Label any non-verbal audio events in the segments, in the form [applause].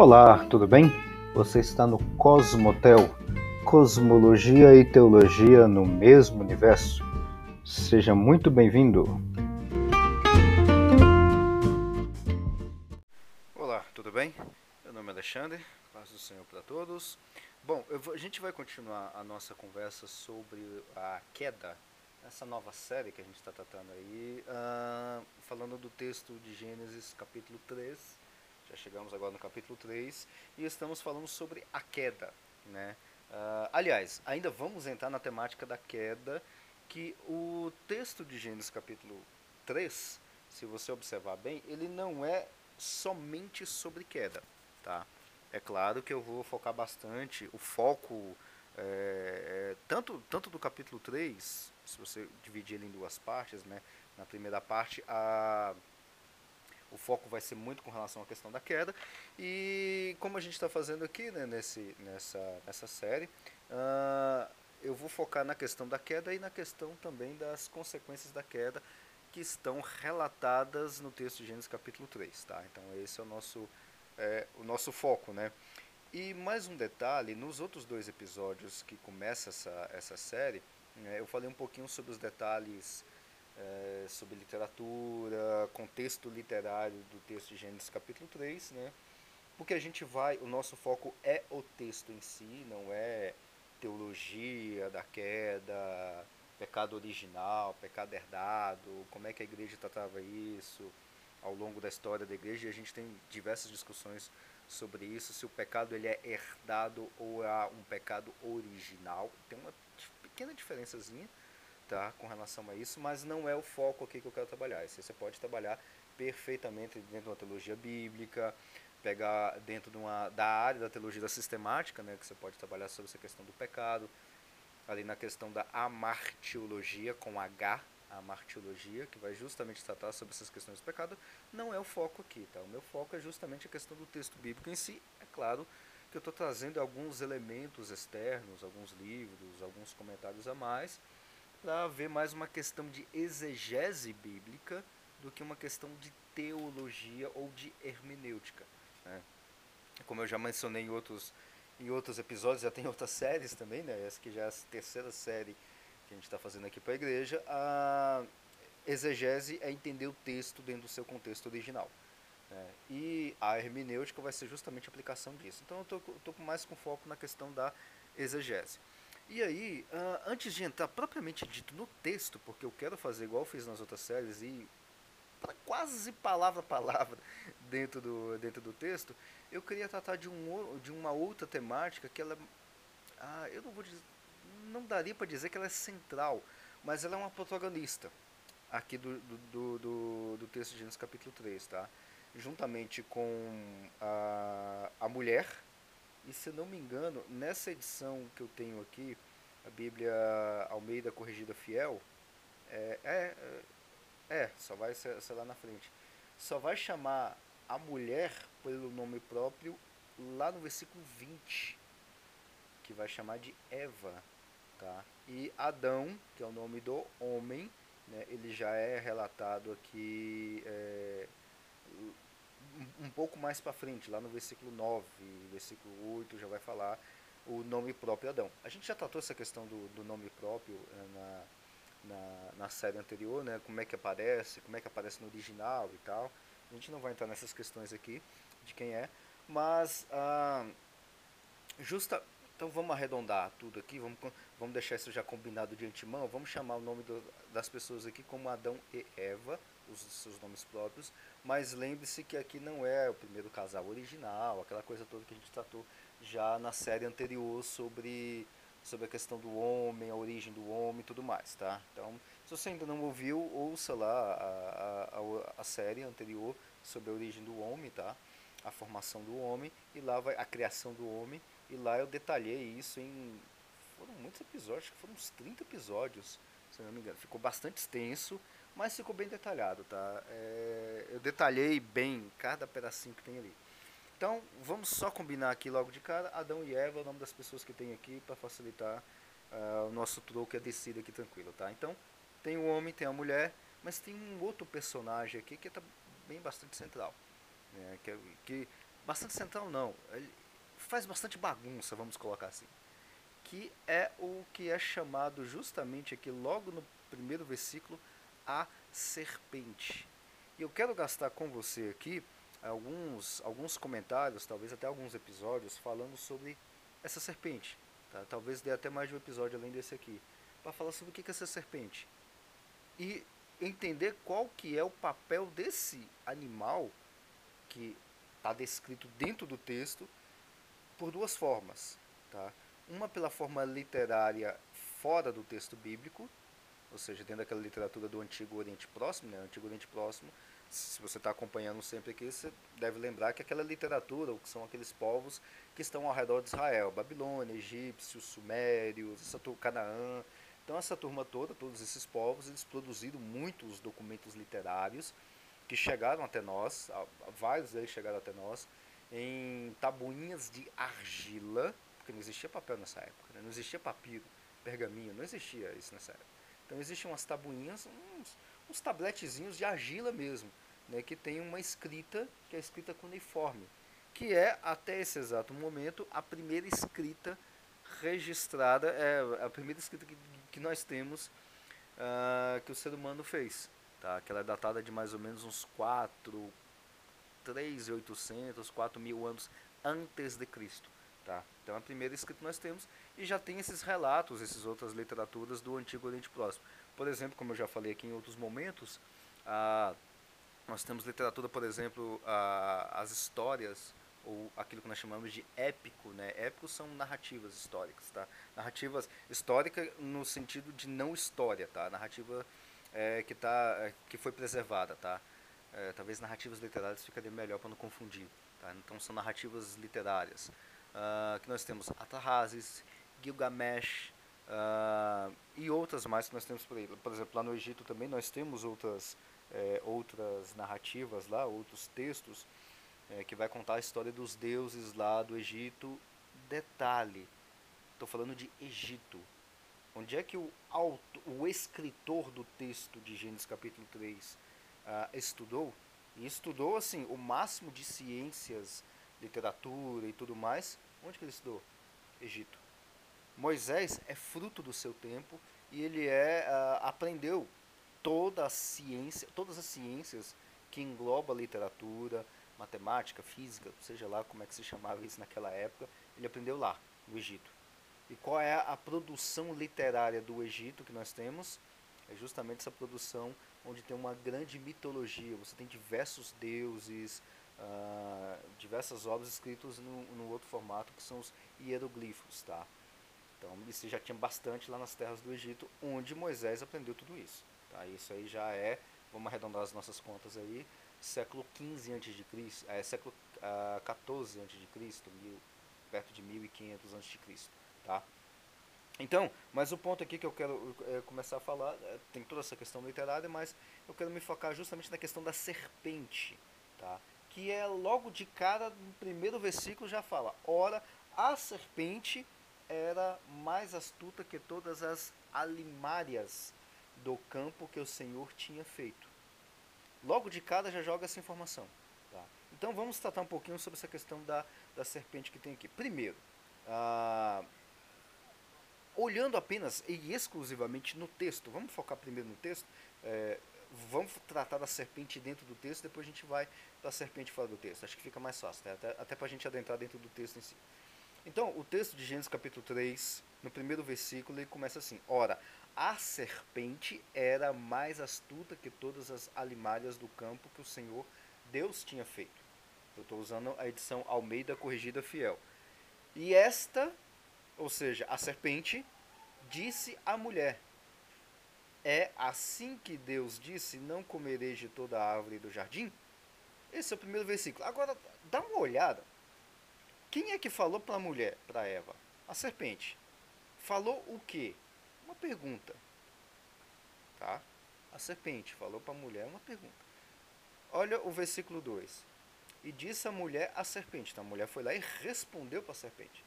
Olá, tudo bem? Você está no Cosmotel, Cosmologia e Teologia no mesmo universo. Seja muito bem-vindo. Olá, tudo bem? Meu nome é Alexandre, paz do Senhor para todos. Bom, vou, a gente vai continuar a nossa conversa sobre a queda, essa nova série que a gente está tratando aí, uh, falando do texto de Gênesis capítulo 3 já chegamos agora no capítulo 3 e estamos falando sobre a queda. Né? Uh, aliás, ainda vamos entrar na temática da queda, que o texto de Gênesis capítulo 3, se você observar bem, ele não é somente sobre queda. Tá? É claro que eu vou focar bastante, o foco é, é, tanto, tanto do capítulo 3, se você dividir ele em duas partes, né? na primeira parte, a o foco vai ser muito com relação à questão da queda. E como a gente está fazendo aqui né, nesse, nessa, nessa série, uh, eu vou focar na questão da queda e na questão também das consequências da queda que estão relatadas no texto de Gênesis capítulo 3. Tá? Então esse é o nosso, é, o nosso foco. Né? E mais um detalhe, nos outros dois episódios que começa essa, essa série, né, eu falei um pouquinho sobre os detalhes é, sobre literatura, contexto literário do texto de Gênesis capítulo 3, né? Porque a gente vai, o nosso foco é o texto em si, não é teologia da queda, pecado original, pecado herdado, como é que a igreja tratava isso ao longo da história da igreja, e a gente tem diversas discussões sobre isso, se o pecado ele é herdado ou é um pecado original. Tem uma pequena diferençazinha, tá, com relação a isso, mas não é o foco aqui que eu quero trabalhar. Isso você pode trabalhar perfeitamente dentro de uma teologia bíblica, pegar dentro de uma, da área da teologia da sistemática, né, que você pode trabalhar sobre essa questão do pecado, ali na questão da amartiologia, com H, a martiologia, que vai justamente tratar sobre essas questões do pecado, não é o foco aqui, tá? O meu foco é justamente a questão do texto bíblico em si. É claro que eu estou trazendo alguns elementos externos, alguns livros, alguns comentários a mais, para haver mais uma questão de exegese bíblica do que uma questão de teologia ou de hermenêutica. Né? Como eu já mencionei em outros, em outros episódios, já tem outras séries também, né? essa que já é a terceira série que a gente está fazendo aqui para a igreja, a exegese é entender o texto dentro do seu contexto original. Né? E a hermenêutica vai ser justamente a aplicação disso. Então eu estou mais com foco na questão da exegese. E aí, uh, antes de entrar propriamente dito no texto, porque eu quero fazer igual eu fiz nas outras séries e quase palavra a palavra [laughs] dentro do, dentro do texto, eu queria tratar de, um, de uma outra temática que ela, ah, eu não vou dizer, não daria para dizer que ela é central, mas ela é uma protagonista aqui do, do, do, do texto de Gênesis capítulo 3, tá? Juntamente com a, a mulher, e se não me engano, nessa edição que eu tenho aqui, a Bíblia Almeida Corrigida Fiel, é, é, é só vai ser, ser lá na frente. Só vai chamar a mulher pelo nome próprio lá no versículo 20, que vai chamar de Eva, tá? E Adão, que é o nome do homem, né, ele já é relatado aqui é, pouco mais para frente, lá no versículo 9, versículo 8, já vai falar o nome próprio Adão. A gente já tratou essa questão do, do nome próprio eh, na, na, na, série anterior, né? como é que aparece, como é que aparece no original e tal. A gente não vai entrar nessas questões aqui de quem é, mas ah, justa. Então vamos arredondar tudo aqui, vamos, vamos deixar isso já combinado de antemão, vamos chamar o nome do, das pessoas aqui como Adão e Eva, os seus nomes próprios, mas lembre-se que aqui não é o primeiro casal original, aquela coisa toda que a gente tratou já na série anterior sobre, sobre a questão do homem, a origem do homem e tudo mais, tá? Então, se você ainda não ouviu, ouça lá a, a, a série anterior sobre a origem do homem, tá? A formação do homem e lá vai a criação do homem e lá eu detalhei isso em foram muitos episódios, foram uns 30 episódios, se não me engano. Ficou bastante extenso, mas ficou bem detalhado, tá? É, eu detalhei bem cada pedacinho que tem ali. Então, vamos só combinar aqui logo de cara, Adão e Eva, o nome das pessoas que tem aqui, para facilitar uh, o nosso troco e a descida aqui tranquilo, tá? Então, tem o homem, tem a mulher, mas tem um outro personagem aqui que está bem bastante central. Né? Que, que bastante central não, ele faz bastante bagunça, vamos colocar assim. Que é o que é chamado justamente aqui logo no primeiro versículo a serpente. E eu quero gastar com você aqui alguns, alguns comentários, talvez até alguns episódios, falando sobre essa serpente. Tá? Talvez dê até mais de um episódio além desse aqui. Para falar sobre o que é essa serpente. E entender qual que é o papel desse animal que está descrito dentro do texto por duas formas. Tá? Uma pela forma literária fora do texto bíblico, ou seja, dentro daquela literatura do Antigo Oriente Próximo, né? Antigo Oriente Próximo, se você está acompanhando sempre aqui, você deve lembrar que aquela literatura, ou que são aqueles povos que estão ao redor de Israel, Babilônia, egípcios, sumérios, essa Canaã. Então essa turma toda, todos esses povos, eles produziram muitos documentos literários que chegaram até nós, vários deles chegaram até nós, em tabuinhas de argila, porque não existia papel nessa época, né? não existia papiro, pergaminho, não existia isso nessa época. Então existiam umas tabuinhas, uns, uns tabletezinhos de argila mesmo, né, que tem uma escrita, que é escrita cuneiforme, que é, até esse exato momento, a primeira escrita registrada, é a primeira escrita que, que nós temos uh, que o ser humano fez. Tá? Que ela é datada de mais ou menos uns 4, 3.800, 4 mil anos antes de Cristo. Tá? Então a primeira escrita que nós temos e já tem esses relatos, essas outras literaturas do Antigo Oriente Próximo. Por exemplo, como eu já falei aqui em outros momentos, ah, nós temos literatura, por exemplo, ah, as histórias ou aquilo que nós chamamos de épico, né? Épicos são narrativas históricas, tá? Narrativas histórica no sentido de não história, tá? Narrativa é, que tá, é, que foi preservada, tá? É, talvez narrativas literárias ficaria melhor para não confundir, tá? Então são narrativas literárias. Uh, que nós temos Atarrazes, Gilgamesh, Uh, e outras mais que nós temos por aí. Por exemplo, lá no Egito também nós temos outras, é, outras narrativas lá, outros textos é, que vai contar a história dos deuses lá do Egito. Detalhe, estou falando de Egito. Onde é que o, auto, o escritor do texto de Gênesis capítulo 3 uh, ah, estudou? E estudou assim o máximo de ciências, literatura e tudo mais. Onde que ele estudou? Egito. Moisés é fruto do seu tempo e ele é uh, aprendeu toda a ciência, todas as ciências que engloba literatura, matemática, física, seja lá como é que se chamava isso naquela época, ele aprendeu lá, no Egito. E qual é a produção literária do Egito que nós temos? É justamente essa produção onde tem uma grande mitologia. Você tem diversos deuses, uh, diversas obras escritas no, no outro formato que são os hieroglifos, tá? Então isso já tinha bastante lá nas terras do Egito, onde Moisés aprendeu tudo isso. Tá? Isso aí já é, vamos arredondar as nossas contas aí, século XV a.C., é, século uh, XIV a.C., perto de 1500 a.C. Tá? Então, mas o ponto aqui que eu quero é, começar a falar, é, tem toda essa questão literária, mas eu quero me focar justamente na questão da serpente, tá? Que é logo de cara, no primeiro versículo já fala, ora, a serpente era mais astuta que todas as alimárias do campo que o Senhor tinha feito. Logo de cara já joga essa informação. Tá? Então vamos tratar um pouquinho sobre essa questão da, da serpente que tem aqui. Primeiro, ah, olhando apenas e exclusivamente no texto, vamos focar primeiro no texto, é, vamos tratar da serpente dentro do texto, depois a gente vai para a serpente fora do texto. Acho que fica mais fácil, tá? até, até para a gente adentrar dentro do texto em si. Então, o texto de Gênesis capítulo 3, no primeiro versículo, ele começa assim: Ora, a serpente era mais astuta que todas as alimárias do campo que o Senhor Deus tinha feito. Eu estou usando a edição Almeida Corrigida Fiel. E esta, ou seja, a serpente, disse à mulher: É assim que Deus disse: Não comereis de toda a árvore do jardim? Esse é o primeiro versículo. Agora, dá uma olhada quem é que falou para a mulher, para Eva? A serpente. Falou o quê? Uma pergunta. Tá? A serpente falou para a mulher uma pergunta. Olha o versículo 2. E disse a mulher à serpente. Então a mulher foi lá e respondeu para a serpente: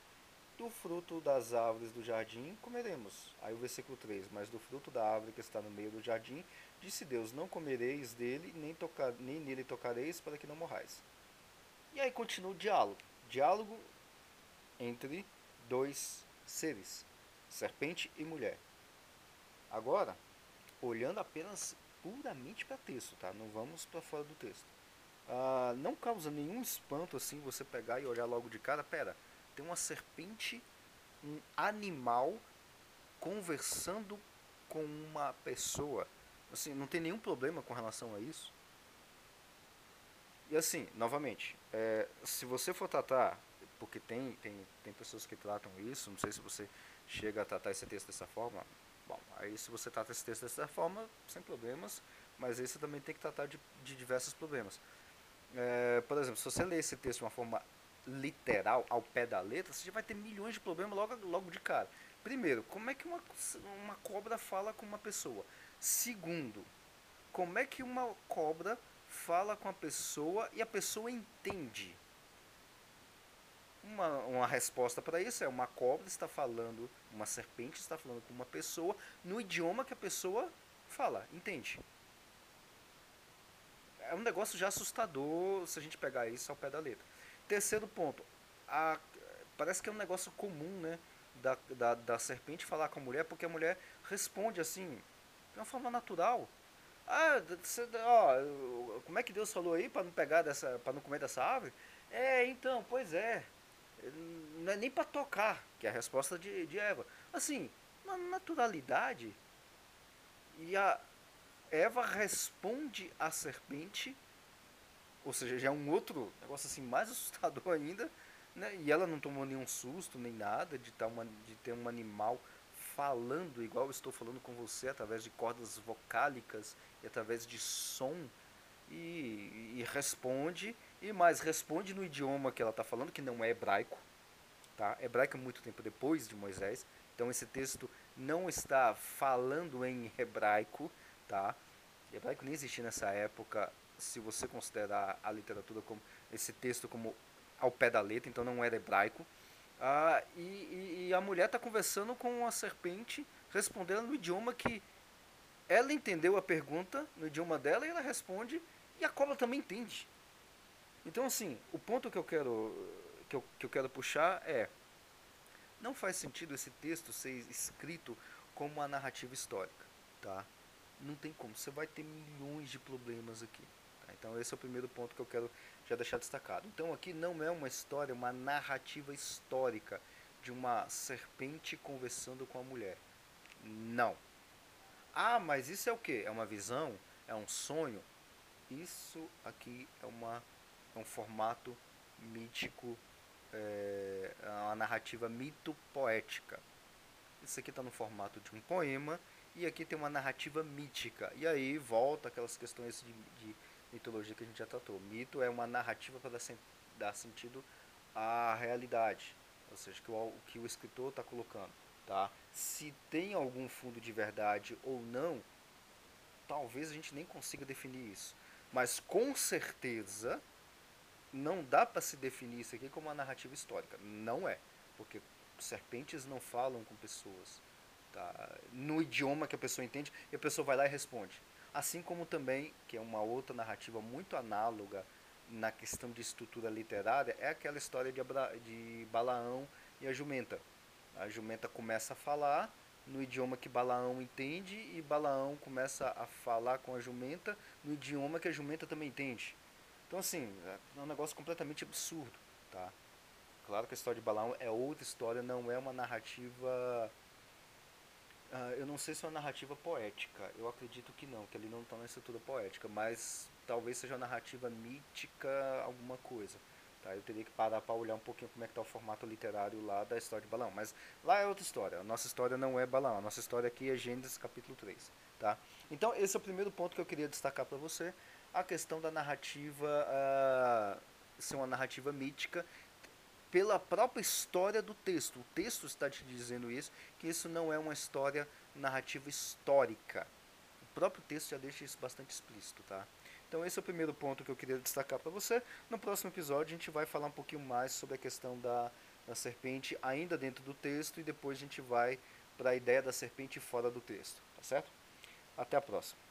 Do fruto das árvores do jardim comeremos. Aí o versículo 3: Mas do fruto da árvore que está no meio do jardim, disse Deus: Não comereis dele, nem, tocar, nem nele tocareis, para que não morrais. E aí continua o diálogo. Diálogo entre dois seres, serpente e mulher. Agora, olhando apenas puramente para texto, tá? Não vamos para fora do texto. Ah, não causa nenhum espanto assim você pegar e olhar logo de cara, pera, tem uma serpente, um animal conversando com uma pessoa. Assim, não tem nenhum problema com relação a isso. E assim, novamente, é, se você for tratar, porque tem, tem, tem pessoas que tratam isso, não sei se você chega a tratar esse texto dessa forma, bom, aí se você trata esse texto dessa forma, sem problemas, mas aí você também tem que tratar de, de diversos problemas. É, por exemplo, se você ler esse texto de uma forma literal, ao pé da letra, você já vai ter milhões de problemas logo, logo de cara. Primeiro, como é que uma, uma cobra fala com uma pessoa? Segundo, como é que uma cobra fala com a pessoa e a pessoa entende? Uma, uma resposta para isso é uma cobra está falando, uma serpente está falando com uma pessoa no idioma que a pessoa fala, entende? É um negócio já assustador se a gente pegar isso ao pé da letra. Terceiro ponto, a, parece que é um negócio comum, né? Da, da, da serpente falar com a mulher, porque a mulher responde assim, de uma forma natural. Ah, ó, como é que Deus falou aí para não pegar dessa, para não comer dessa árvore? É, então, pois é. Não é nem para tocar, que é a resposta de, de Eva. Assim, uma naturalidade. E a Eva responde à serpente ou seja, já é um outro negócio assim mais [laughs] assustador ainda, né? E ela não tomou nenhum susto nem nada de, tá uma, de ter um animal falando igual eu estou falando com você através de cordas vocálicas e através de som e, e responde e mais responde no idioma que ela está falando que não é hebraico, tá? Hebraico é muito tempo depois de Moisés, então esse texto não está falando em hebraico, tá? Hebraico nem existia nessa época se você considerar a literatura como esse texto como ao pé da letra, então não era hebraico. Ah, e, e, a mulher está conversando com a serpente, respondendo no idioma que ela entendeu a pergunta, no idioma dela, e ela responde, e a cobra também entende. Então, assim, o ponto que eu quero, que eu, que eu quero puxar é: não faz sentido esse texto ser escrito como uma narrativa histórica, tá? Não tem como, você vai ter milhões de problemas aqui. Então esse é o primeiro ponto que eu quero já deixar destacado. Então aqui não é uma história, uma narrativa histórica de uma serpente conversando com a mulher. Não. Ah, mas isso é o que? É uma visão? É um sonho? Isso aqui é, uma, é um formato mítico, é, é uma narrativa mito-poética. Isso aqui está no formato de um poema e aqui tem uma narrativa mítica. E aí volta aquelas questões de, de mitologia que a gente já tratou. Mito é uma narrativa para dar, dar sentido à realidade, ou seja, que o, que o escritor está colocando. Tá? Se tem algum fundo de verdade ou não, talvez a gente nem consiga definir isso. Mas com certeza não dá para se definir isso aqui como uma narrativa histórica. Não é, porque serpentes não falam com pessoas. Tá? No idioma que a pessoa entende, e a pessoa vai lá e responde. Assim como também, que é uma outra narrativa muito análoga na questão de estrutura literária, é aquela história de, Abra de Balaão e a jumenta. A jumenta começa a falar no idioma que Balaão entende e Balaão começa a falar com a jumenta no idioma que a jumenta também entende. Então assim, é um negócio completamente absurdo, tá? Claro que a história de Balaão é outra história, não é uma narrativa Uh, eu não sei se é uma narrativa poética, eu acredito que não, que ele não está na estrutura poética, mas talvez seja uma narrativa mítica, alguma coisa. Tá? Eu teria que parar para olhar um pouquinho como é que está o formato literário lá da história de Balão. Mas lá é outra história. A nossa história não é Balão. A nossa história aqui é Gênesis capítulo 3. Tá? Então esse é o primeiro ponto que eu queria destacar para você. A questão da narrativa uh, ser uma narrativa mítica pela própria história do texto. O texto está te dizendo isso, que isso não é uma história narrativa histórica. O próprio texto já deixa isso bastante explícito, tá? Então esse é o primeiro ponto que eu queria destacar para você. No próximo episódio a gente vai falar um pouquinho mais sobre a questão da, da serpente ainda dentro do texto e depois a gente vai para a ideia da serpente fora do texto, tá certo? Até a próxima.